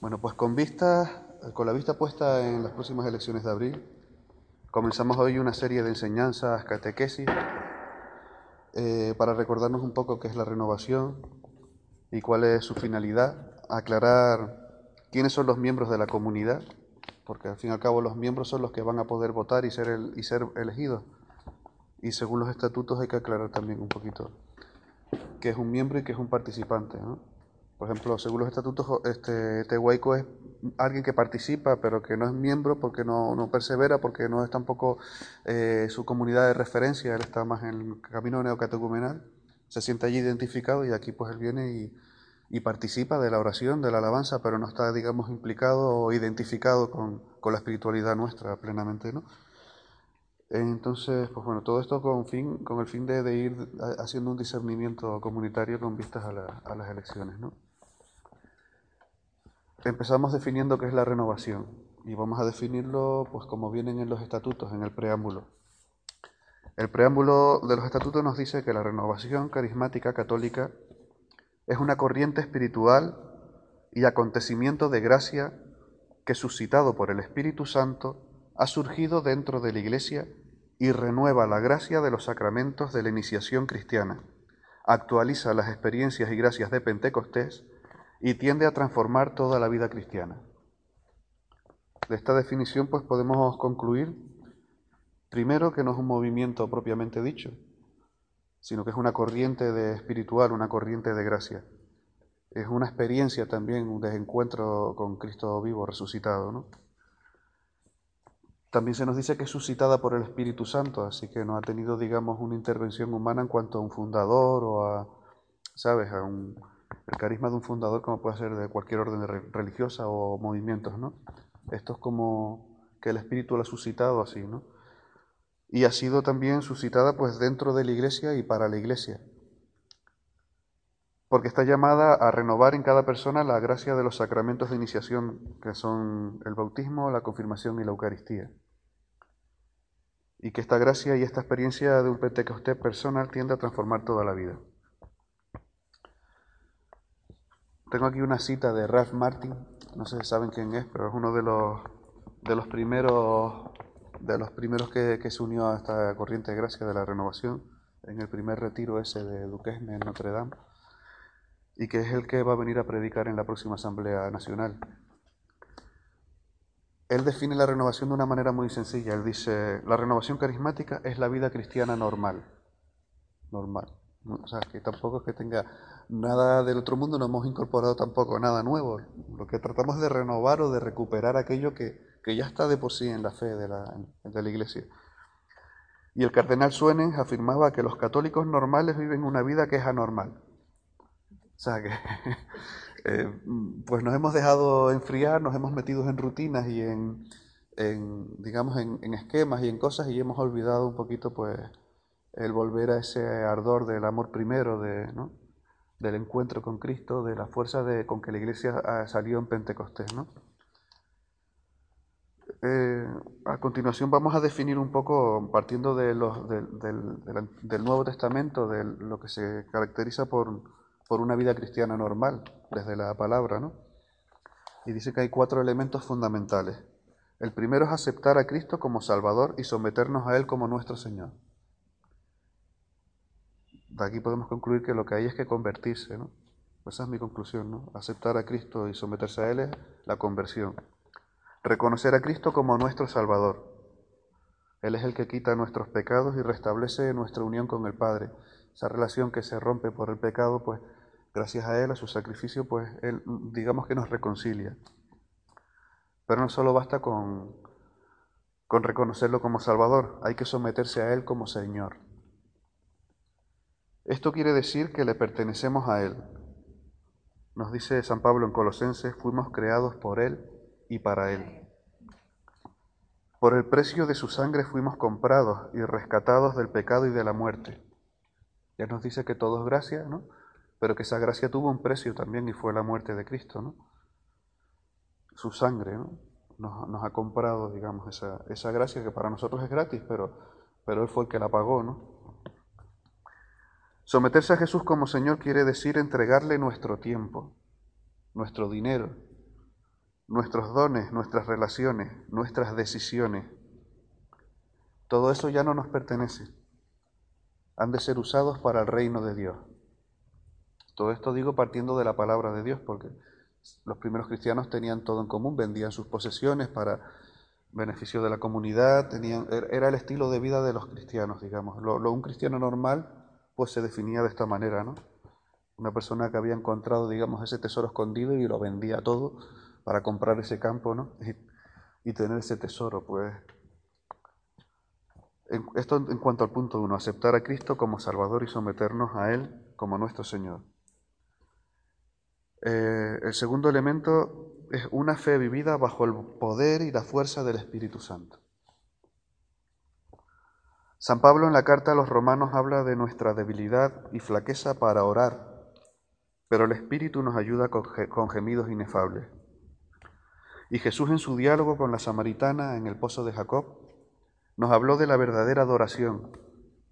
Bueno, pues con vista, con la vista puesta en las próximas elecciones de abril, comenzamos hoy una serie de enseñanzas, catequesis, eh, para recordarnos un poco qué es la renovación y cuál es su finalidad, aclarar quiénes son los miembros de la comunidad, porque al fin y al cabo los miembros son los que van a poder votar y ser, el, y ser elegidos. Y según los estatutos hay que aclarar también un poquito qué es un miembro y qué es un participante. ¿no? Por ejemplo, según los estatutos, este, Tehuaico es alguien que participa, pero que no es miembro porque no, no persevera, porque no es tampoco eh, su comunidad de referencia, él está más en el camino neocatecumenal, se siente allí identificado y aquí pues él viene y, y participa de la oración, de la alabanza, pero no está, digamos, implicado o identificado con, con la espiritualidad nuestra plenamente, ¿no? Entonces, pues bueno, todo esto con, fin, con el fin de, de ir haciendo un discernimiento comunitario con vistas a, la, a las elecciones, ¿no? Empezamos definiendo qué es la renovación y vamos a definirlo pues como vienen en los estatutos, en el preámbulo. El preámbulo de los estatutos nos dice que la renovación carismática católica es una corriente espiritual y acontecimiento de gracia que suscitado por el Espíritu Santo ha surgido dentro de la Iglesia y renueva la gracia de los sacramentos de la iniciación cristiana, actualiza las experiencias y gracias de Pentecostés y tiende a transformar toda la vida cristiana. De esta definición pues podemos concluir primero que no es un movimiento propiamente dicho, sino que es una corriente de espiritual, una corriente de gracia. Es una experiencia también, un desencuentro con Cristo vivo, resucitado, ¿no? También se nos dice que es suscitada por el Espíritu Santo, así que no ha tenido, digamos, una intervención humana en cuanto a un fundador o a, ¿sabes?, a un, el carisma de un fundador como puede ser de cualquier orden religiosa o movimientos, ¿no? Esto es como que el Espíritu lo ha suscitado así, ¿no? Y ha sido también suscitada pues dentro de la iglesia y para la iglesia. Porque está llamada a renovar en cada persona la gracia de los sacramentos de iniciación, que son el bautismo, la confirmación y la Eucaristía. Y que esta gracia y esta experiencia de un Pentecostés personal tiende a transformar toda la vida. Tengo aquí una cita de Ralph Martin, no sé si saben quién es, pero es uno de los, de los primeros, de los primeros que, que se unió a esta corriente de gracia de la renovación en el primer retiro ese de Duquesne en Notre Dame, y que es el que va a venir a predicar en la próxima Asamblea Nacional. Él define la renovación de una manera muy sencilla. Él dice, la renovación carismática es la vida cristiana normal. Normal. O sea, que tampoco es que tenga nada del otro mundo, no hemos incorporado tampoco nada nuevo. Lo que tratamos es de renovar o de recuperar aquello que, que ya está de por sí en la fe de la, de la Iglesia. Y el cardenal Suenen afirmaba que los católicos normales viven una vida que es anormal. O sea, que eh, pues nos hemos dejado enfriar, nos hemos metido en rutinas y en, en digamos, en, en esquemas y en cosas y hemos olvidado un poquito, pues, el volver a ese ardor del amor primero, de, ¿no? Del encuentro con Cristo, de la fuerza con que la iglesia salió en Pentecostés. ¿no? Eh, a continuación vamos a definir un poco, partiendo del, del, Nuevo Testamento, de lo que se caracteriza por, por una vida cristiana normal, desde la palabra. ¿no? Y dice que hay cuatro elementos fundamentales. El primero es aceptar a Cristo como Salvador y someternos a Él como nuestro Señor. De aquí podemos concluir que lo que hay es que convertirse, ¿no? Esa es mi conclusión, ¿no? Aceptar a Cristo y someterse a Él es la conversión. Reconocer a Cristo como nuestro Salvador. Él es el que quita nuestros pecados y restablece nuestra unión con el Padre. Esa relación que se rompe por el pecado, pues gracias a Él, a su sacrificio, pues Él digamos que nos reconcilia. Pero no solo basta con, con reconocerlo como Salvador, hay que someterse a Él como Señor. Esto quiere decir que le pertenecemos a Él. Nos dice San Pablo en Colosenses, fuimos creados por Él y para Él. Por el precio de su sangre fuimos comprados y rescatados del pecado y de la muerte. Ya nos dice que todo es gracia, ¿no? Pero que esa gracia tuvo un precio también y fue la muerte de Cristo, ¿no? Su sangre, ¿no? Nos, ha comprado, digamos, esa, esa gracia que para nosotros es gratis, pero, pero Él fue el que la pagó, ¿no? Someterse a Jesús como Señor quiere decir entregarle nuestro tiempo, nuestro dinero, nuestros dones, nuestras relaciones, nuestras decisiones, todo eso ya no nos pertenece. Han de ser usados para el reino de Dios. Todo esto digo partiendo de la palabra de Dios, porque los primeros cristianos tenían todo en común, vendían sus posesiones para beneficio de la comunidad, er, era el estilo de vida de los cristianos, digamos. Lo, un cristiano normal, pues se definía de esta manera, ¿no? Una persona que había encontrado, digamos, ese tesoro escondido y lo vendía todo para comprar ese campo, ¿no? Y, tener ese tesoro, pues esto en cuanto al punto uno, aceptar a Cristo como Salvador y someternos a Él como nuestro Señor. Eh, el segundo elemento es una fe vivida bajo el poder y la fuerza del Espíritu Santo. San Pablo en la carta a los romanos habla de nuestra debilidad y flaqueza para orar, pero el Espíritu nos ayuda con gemidos inefables. Y Jesús en su diálogo con la samaritana en el pozo de Jacob nos habló de la verdadera adoración,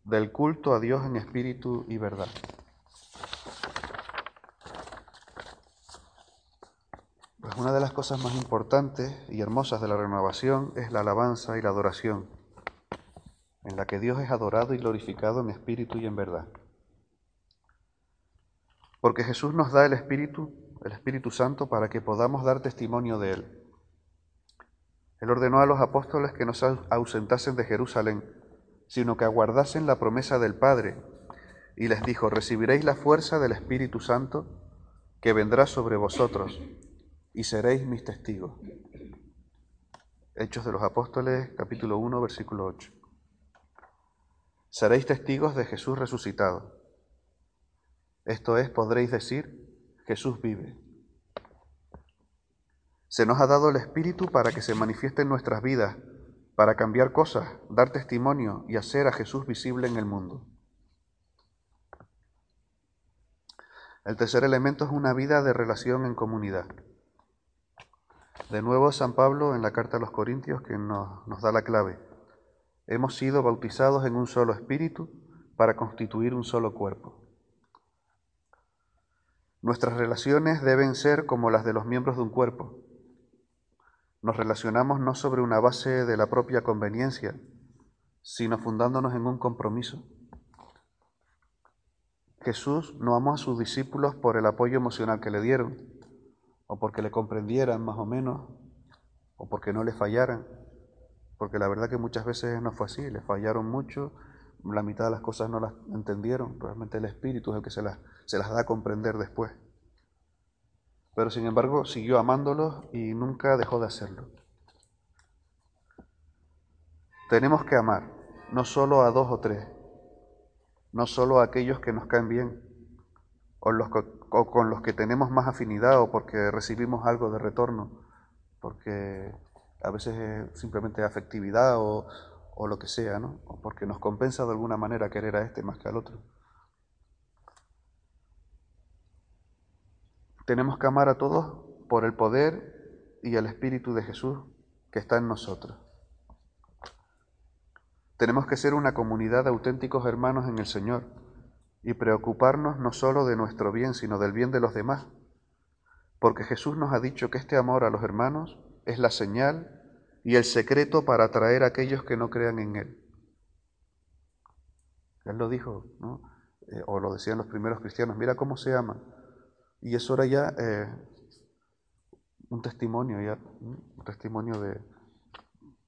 del culto a Dios en espíritu y verdad. Pues una de las cosas más importantes y hermosas de la renovación es la alabanza y la adoración, en la que Dios es adorado y glorificado en espíritu y en verdad. Porque Jesús nos da el Espíritu, el Espíritu Santo, para que podamos dar testimonio de Él. Él ordenó a los apóstoles que no se ausentasen de Jerusalén, sino que aguardasen la promesa del Padre, y les dijo, recibiréis la fuerza del Espíritu Santo que vendrá sobre vosotros, y seréis mis testigos. Hechos de los Apóstoles, capítulo 1, versículo 8. Seréis testigos de Jesús resucitado. Esto es, podréis decir, Jesús vive. Se nos ha dado el Espíritu para que se manifieste en nuestras vidas, para cambiar cosas, dar testimonio y hacer a Jesús visible en el mundo. El tercer elemento es una vida de relación en comunidad. De nuevo San Pablo en la carta a los Corintios que nos, nos da la clave. Hemos sido bautizados en un solo espíritu para constituir un solo cuerpo. Nuestras relaciones deben ser como las de los miembros de un cuerpo nos relacionamos no sobre una base de la propia conveniencia, sino fundándonos en un compromiso. Jesús no amó a sus discípulos por el apoyo emocional que le dieron, o porque le comprendieran más o menos, o porque no le fallaran, porque la verdad que muchas veces no fue así, le fallaron mucho, la mitad de las cosas no las entendieron, realmente el Espíritu es el que se las, se las da a comprender después pero sin embargo siguió amándolos y nunca dejó de hacerlo. Tenemos que amar, no solo a dos o tres, no solo a aquellos que nos caen bien, o, los, con los que tenemos más afinidad, o porque recibimos algo de retorno, porque a veces es simplemente afectividad o, o lo que sea, ¿no? porque nos compensa de alguna manera querer a este más que al otro. Tenemos que amar a todos por el poder y el Espíritu de Jesús que está en nosotros. Tenemos que ser una comunidad de auténticos hermanos en el Señor y preocuparnos no solo de nuestro bien, sino del bien de los demás, porque Jesús nos ha dicho que este amor a los hermanos es la señal y el secreto para atraer a aquellos que no crean en Él. Él lo dijo, ¿no? Eh, o lo decían los primeros cristianos, mira cómo se ama y eso era ya eh, un testimonio, ya, un testimonio de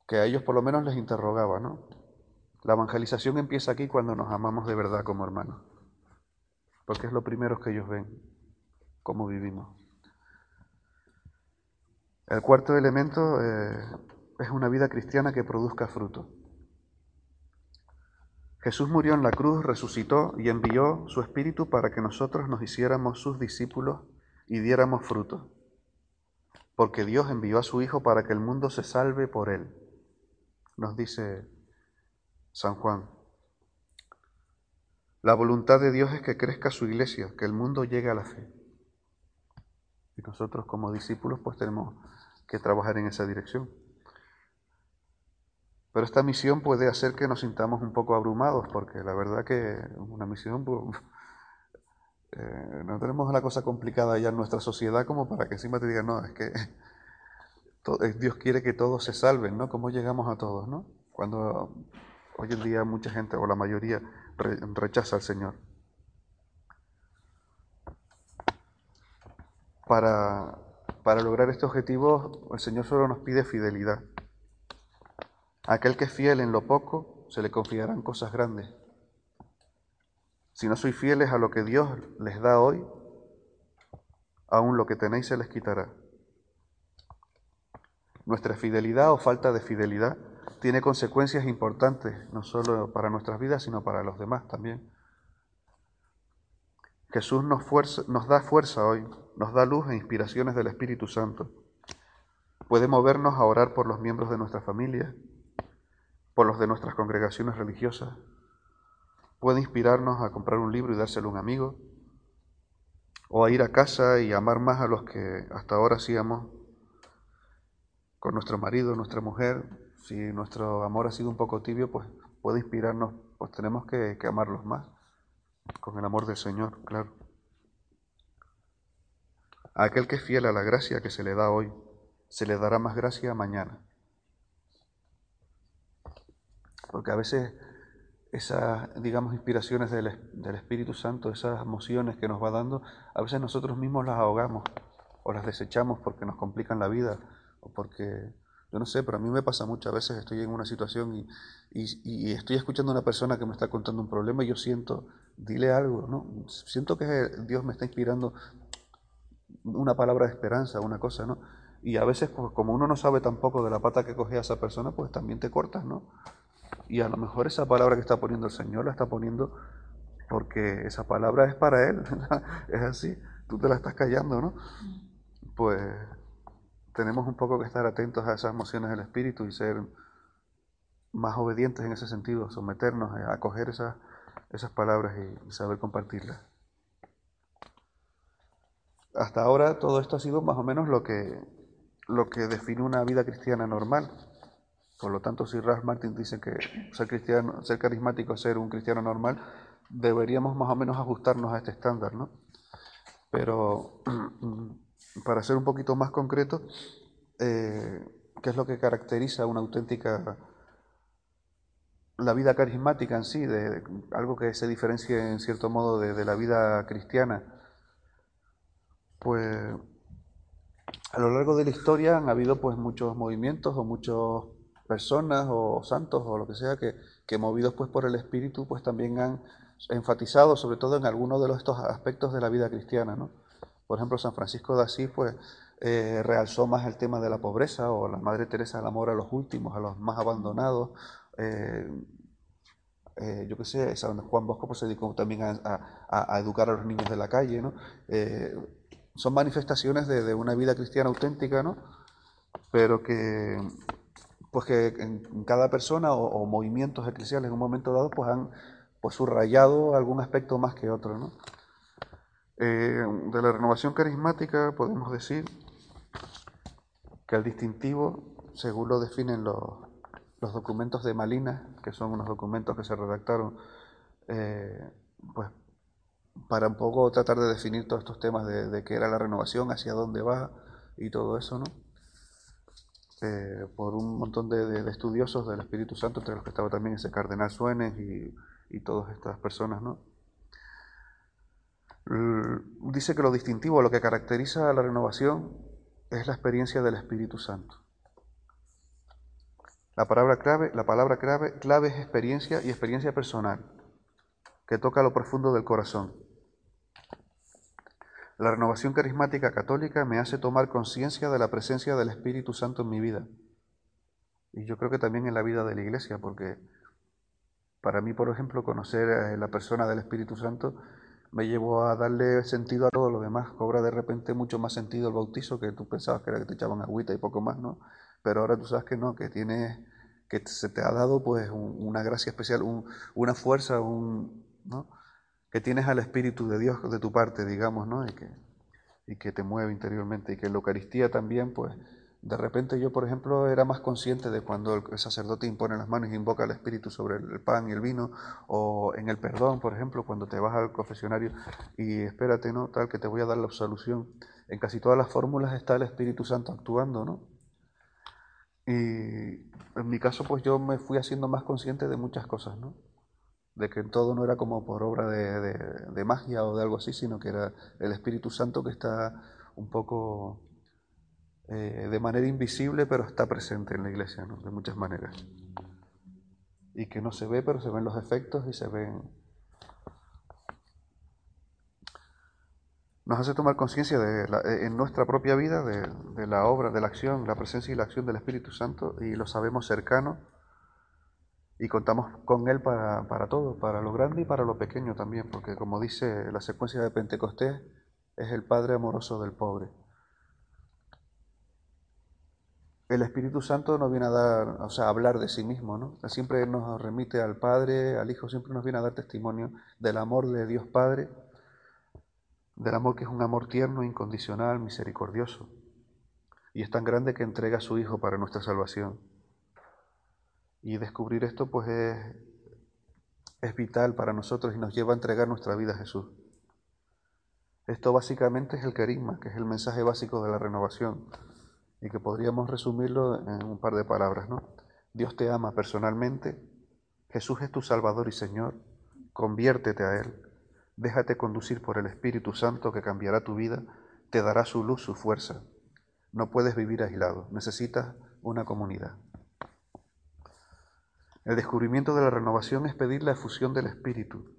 que a ellos por lo menos les interrogaba, ¿no? La evangelización empieza aquí cuando nos amamos de verdad como hermanos, porque es lo primero que ellos ven, cómo vivimos. El cuarto elemento eh, es una vida cristiana que produzca fruto. Jesús murió en la cruz, resucitó y envió su Espíritu para que nosotros nos hiciéramos sus discípulos y diéramos fruto. Porque Dios envió a su Hijo para que el mundo se salve por él. Nos dice San Juan. La voluntad de Dios es que crezca su iglesia, que el mundo llegue a la fe. Y nosotros como discípulos pues tenemos que trabajar en esa dirección. Pero esta misión puede hacer que nos sintamos un poco abrumados, porque la verdad que una misión, eh, no tenemos una cosa complicada ya en nuestra sociedad como para que encima te digan, no, es que eh, Dios quiere que todos se salven, ¿no? ¿Cómo llegamos a todos, ¿no? Cuando hoy en día mucha gente, o la mayoría, rechaza al Señor. Para, para lograr este objetivo, el Señor solo nos pide fidelidad. Aquel que es fiel en lo poco, se le confiarán cosas grandes. Si no sois fieles a lo que Dios les da hoy, aún lo que tenéis se les quitará. Nuestra fidelidad o falta de fidelidad tiene consecuencias importantes, no solo para nuestras vidas, sino para los demás también. Jesús nos, nos da fuerza hoy, nos da luz e inspiraciones del Espíritu Santo. Puede movernos a orar por los miembros de nuestra familia, por los de nuestras congregaciones religiosas. Puede inspirarnos a comprar un libro y dárselo a un amigo, o a ir a casa y amar más a los que hasta ahora hacíamos con nuestro marido, nuestra mujer. Si nuestro amor ha sido un poco tibio, pues puede inspirarnos, pues tenemos que, que amarlos más con el amor del Señor, claro. A aquel que es fiel a la gracia que se le da hoy, se le dará más gracia mañana. Porque a veces esas, digamos, inspiraciones del, del, Espíritu Santo, esas emociones que nos va dando, a veces nosotros mismos las ahogamos o las desechamos porque nos complican la vida o porque yo no sé, pero a mí me pasa muchas veces, estoy en una situación y, y, estoy escuchando a una persona que me está contando un problema y yo siento, dile algo, ¿no? Siento que Dios me está inspirando una palabra de esperanza, una cosa, ¿no? Y a veces, pues, como uno no sabe tampoco de la pata que coge a esa persona, pues también te cortas, ¿no? Y a lo mejor esa palabra que está poniendo el Señor la está poniendo porque esa palabra es para Él, es así, tú te la estás callando, ¿no? Pues tenemos un poco que estar atentos a esas emociones del espíritu y ser más obedientes en ese sentido, someternos a acoger esas, esas palabras y, saber compartirlas. Hasta ahora todo esto ha sido más o menos lo que, lo que define una vida cristiana normal. Por lo tanto, si Ralph Martin dice que ser, cristiano, ser carismático es ser un cristiano normal, deberíamos más o menos ajustarnos a este estándar, ¿no? Pero para ser un poquito más concreto, eh, ¿qué es lo que caracteriza una auténtica, la vida carismática en sí, de, algo que se diferencie en cierto modo de, la vida cristiana? Pues a lo largo de la historia han habido pues muchos movimientos o muchas personas o santos o lo que sea que, que movidos pues por el Espíritu pues también han enfatizado sobre todo en algunos de estos aspectos de la vida cristiana, ¿no? Por ejemplo, San Francisco de Asís, pues, eh, realzó más el tema de la pobreza, o la Madre Teresa el amor a los últimos, a los más abandonados. Eh, eh, yo qué sé, Juan Bosco pues, se dedicó también a, educar a los niños de la calle, ¿no? son manifestaciones de, una vida cristiana auténtica, ¿no? Pero que, pues que en cada persona o, movimientos eclesiales en un momento dado, pues han pues, subrayado algún aspecto más que otro, ¿no? Eh, de la renovación carismática podemos decir que el distintivo, según lo definen los, documentos de Malina, que son unos documentos que se redactaron eh, pues, para un poco tratar de definir todos estos temas de, qué era la renovación, hacia dónde va y todo eso, ¿no? Eh, por un montón de, estudiosos del Espíritu Santo, entre los que estaba también ese cardenal Suenes y, y todas estas personas, ¿no? dice que lo distintivo, lo que caracteriza a la renovación es la experiencia del Espíritu Santo. La palabra clave, la palabra clave, clave es experiencia y experiencia personal, que toca lo profundo del corazón. La renovación carismática católica me hace tomar conciencia de la presencia del Espíritu Santo en mi vida. Y yo creo que también en la vida de la iglesia, porque para mí, por ejemplo, conocer a la persona del Espíritu Santo me llevó a darle sentido a todo lo demás. Cobra de repente mucho más sentido el bautizo que tú pensabas que era que te echaban agüita y poco más, ¿no? Pero ahora tú sabes que no, que tienes, que se te ha dado pues una gracia especial, una fuerza, un, ¿no? Que tienes al Espíritu de Dios de tu parte, digamos, ¿no? Y que, y que te mueve interiormente y que la Eucaristía también pues de repente yo, por ejemplo, era más consciente de cuando el sacerdote impone las manos y invoca al Espíritu sobre el pan y el vino, o en el perdón, por ejemplo, cuando te vas al confesionario y espérate, ¿no? Tal que te voy a dar la absolución. En casi todas las fórmulas está el Espíritu Santo actuando, ¿no? Y en mi caso, pues yo me fui haciendo más consciente de muchas cosas, ¿no? De que todo no era como por obra de, magia o de algo así, sino que era el Espíritu Santo que está un poco eh, de manera invisible, pero está presente en la iglesia, ¿no? De muchas maneras. Y que no se ve, pero se ven los efectos y se ven nos hace tomar conciencia de eh, en nuestra propia vida de, la obra, de la acción, la presencia y la acción del Espíritu Santo y lo sabemos cercano y contamos con Él para, para todo, para lo grande y para lo pequeño también, porque como dice la secuencia de Pentecostés, es el Padre amoroso del pobre. El Espíritu Santo nos viene a dar, o sea, a hablar de sí mismo, ¿no? Siempre nos remite al Padre, al Hijo, siempre nos viene a dar testimonio del amor de Dios Padre del amor que es un amor tierno, incondicional, misericordioso, y es tan grande que entrega a su Hijo para nuestra salvación. Y descubrir esto pues es, vital para nosotros y nos lleva a entregar nuestra vida a Jesús. Esto básicamente es el carisma, que es el mensaje básico de la renovación, y que podríamos resumirlo en un par de palabras, ¿no? Dios te ama personalmente, Jesús es tu Salvador y Señor, conviértete a Él Déjate conducir por el Espíritu Santo que cambiará tu vida, te dará su luz, su fuerza. No puedes vivir aislado, necesitas una comunidad. El descubrimiento de la renovación es pedir la efusión del Espíritu,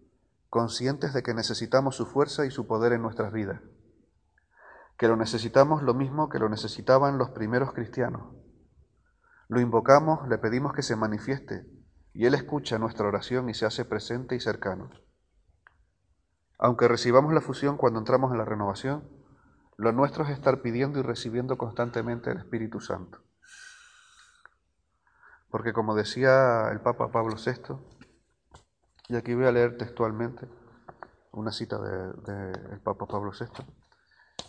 conscientes de que necesitamos su fuerza y su poder en nuestras vidas, que lo necesitamos lo mismo que lo necesitaban los primeros cristianos. Lo invocamos, le pedimos que se manifieste, y Él escucha nuestra oración y se hace presente y cercano. Aunque recibamos la fusión cuando entramos en la renovación, lo nuestro es estar pidiendo y recibiendo constantemente el Espíritu Santo. Porque como decía el Papa Pablo VI, y aquí voy a leer textualmente una cita del Papa Pablo VI,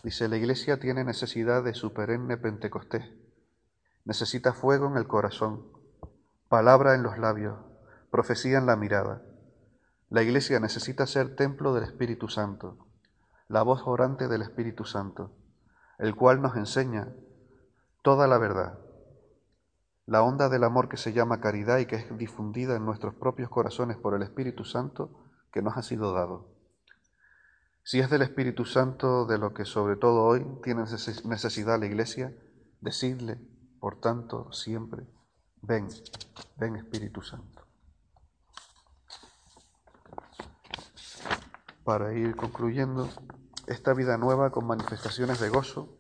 dice, la Iglesia tiene necesidad de su perenne Pentecostés, necesita fuego en el corazón, palabra en los labios, profecía en la mirada. La iglesia necesita ser templo del Espíritu Santo, la voz orante del Espíritu Santo, el cual nos enseña toda la verdad, la onda del amor que se llama caridad y que es difundida en nuestros propios corazones por el Espíritu Santo que nos ha sido dado. Si es del Espíritu Santo de lo que sobre todo hoy tiene necesidad la Iglesia, decidle, por tanto, siempre, ven, ven Espíritu Santo. para ir concluyendo esta vida nueva con manifestaciones de gozo.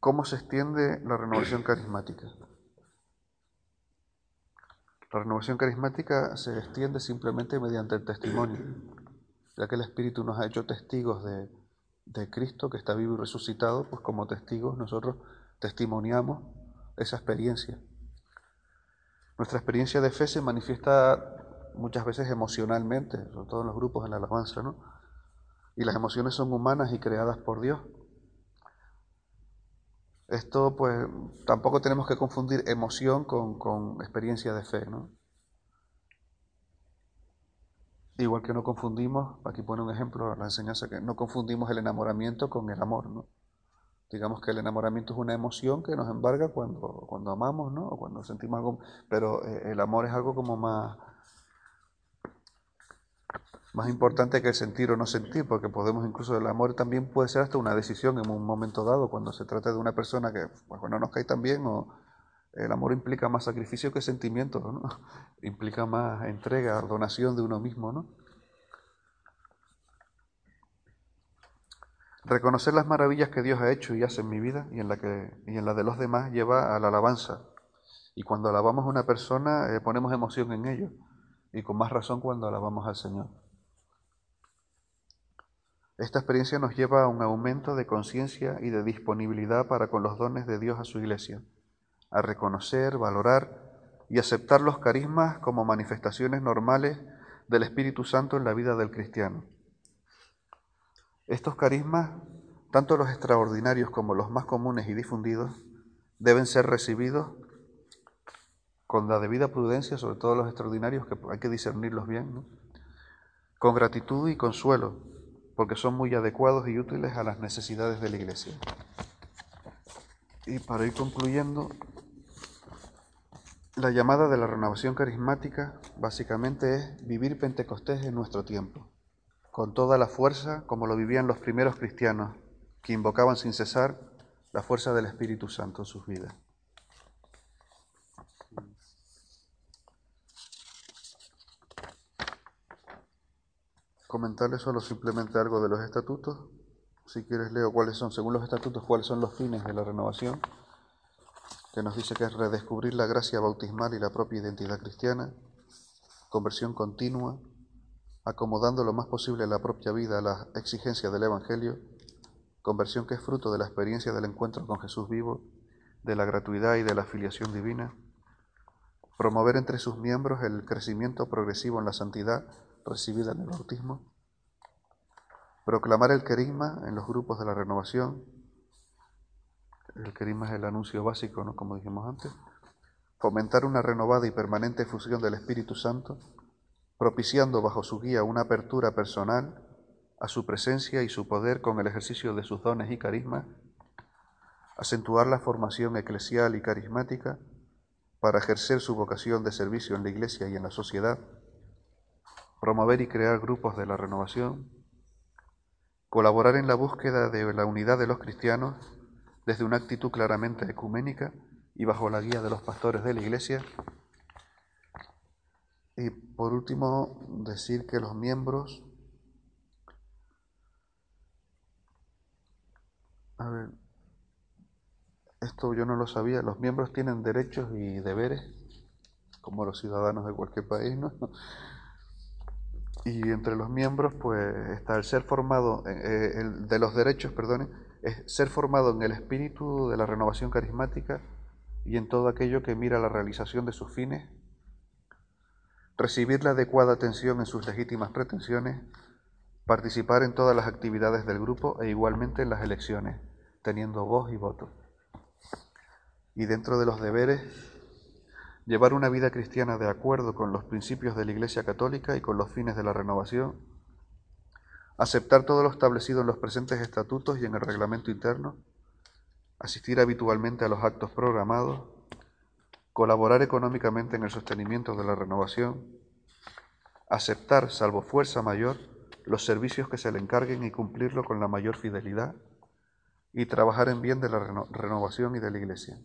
¿Cómo se extiende la renovación carismática? La renovación carismática se extiende simplemente mediante el testimonio, ya que el Espíritu nos ha hecho testigos de, de Cristo que está vivo y resucitado, pues como testigos nosotros testimoniamos esa experiencia. Nuestra experiencia de fe se manifiesta muchas veces emocionalmente, sobre todo en los grupos en la alabanza, ¿no? Y las emociones son humanas y creadas por Dios. Esto, pues, tampoco tenemos que confundir emoción con, con experiencia de fe, ¿no? Igual que no confundimos, aquí pone un ejemplo, la enseñanza, que no confundimos el enamoramiento con el amor, ¿no? Digamos que el enamoramiento es una emoción que nos embarga cuando, cuando amamos, ¿no? O cuando sentimos algo, pero eh, el amor es algo como más, más importante que el sentir o no sentir, porque podemos incluso el amor también puede ser hasta una decisión en un momento dado, cuando se trata de una persona que pues, no nos cae tan bien, o el amor implica más sacrificio que sentimiento, implica más entrega, donación de uno mismo, ¿no? Reconocer las maravillas que Dios ha hecho y hace en mi vida y en la, que, y en la de los demás lleva a la alabanza. Y cuando alabamos a una persona eh, ponemos emoción en ello. Y con más razón cuando alabamos al Señor. Esta experiencia nos lleva a un aumento de conciencia y de disponibilidad para con los dones de Dios a su iglesia, a reconocer, valorar y aceptar los carismas como manifestaciones normales del Espíritu Santo en la vida del cristiano. Estos carismas, tanto los extraordinarios como los más comunes y difundidos, deben ser recibidos con la debida prudencia, sobre todo los extraordinarios, que hay que discernirlos bien, con gratitud y consuelo, porque son muy adecuados y útiles a las necesidades de la Iglesia. Y para ir concluyendo, la llamada de la renovación carismática básicamente es vivir Pentecostés en nuestro tiempo, con toda la fuerza como lo vivían los primeros cristianos, que invocaban sin cesar la fuerza del Espíritu Santo en sus vidas. Comentarles solo simplemente algo de los estatutos. Si quieres leo cuáles son, según los estatutos, cuáles son los fines de la renovación, que nos dice que es redescubrir la gracia bautismal y la propia identidad cristiana, conversión continua, acomodando lo más posible la propia vida a las exigencias del Evangelio, conversión que es fruto de la experiencia del encuentro con Jesús vivo, de la gratuidad y de la filiación divina, promover entre sus miembros el crecimiento progresivo en la santidad recibida en el bautismo, proclamar el querigma en los grupos de la renovación, el querigma es el anuncio básico, ¿no? como dijimos antes, fomentar una renovada y permanente fusión del Espíritu Santo, propiciando bajo su guía una apertura personal a su presencia y su poder con el ejercicio de sus dones y carismas, acentuar la formación eclesial y carismática para ejercer su vocación de servicio en la Iglesia y en la sociedad, promover y crear grupos de la renovación, colaborar en la búsqueda de la unidad de los cristianos desde una actitud claramente ecuménica y bajo la guía de los pastores de la Iglesia. Y por último, decir que los miembros, a ver, esto yo no lo sabía, los miembros tienen derechos y deberes, como los ciudadanos de cualquier país, ¿no? Y entre los miembros, pues está el ser formado, eh, eh, el de los derechos, perdone, es ser formado en el espíritu de la renovación carismática y en todo aquello que mira la realización de sus fines, recibir la adecuada atención en sus legítimas pretensiones, participar en todas las actividades del grupo e igualmente en las elecciones, teniendo voz y voto. Y dentro de los deberes, llevar una vida cristiana de acuerdo con los principios de la Iglesia Católica y con los fines de la renovación, aceptar todo lo establecido en los presentes estatutos y en el reglamento interno, asistir habitualmente a los actos programados, colaborar económicamente en el sostenimiento de la renovación, aceptar, salvo fuerza mayor, los servicios que se le encarguen y cumplirlo con la mayor fidelidad, y trabajar en bien de la renovación y de la Iglesia.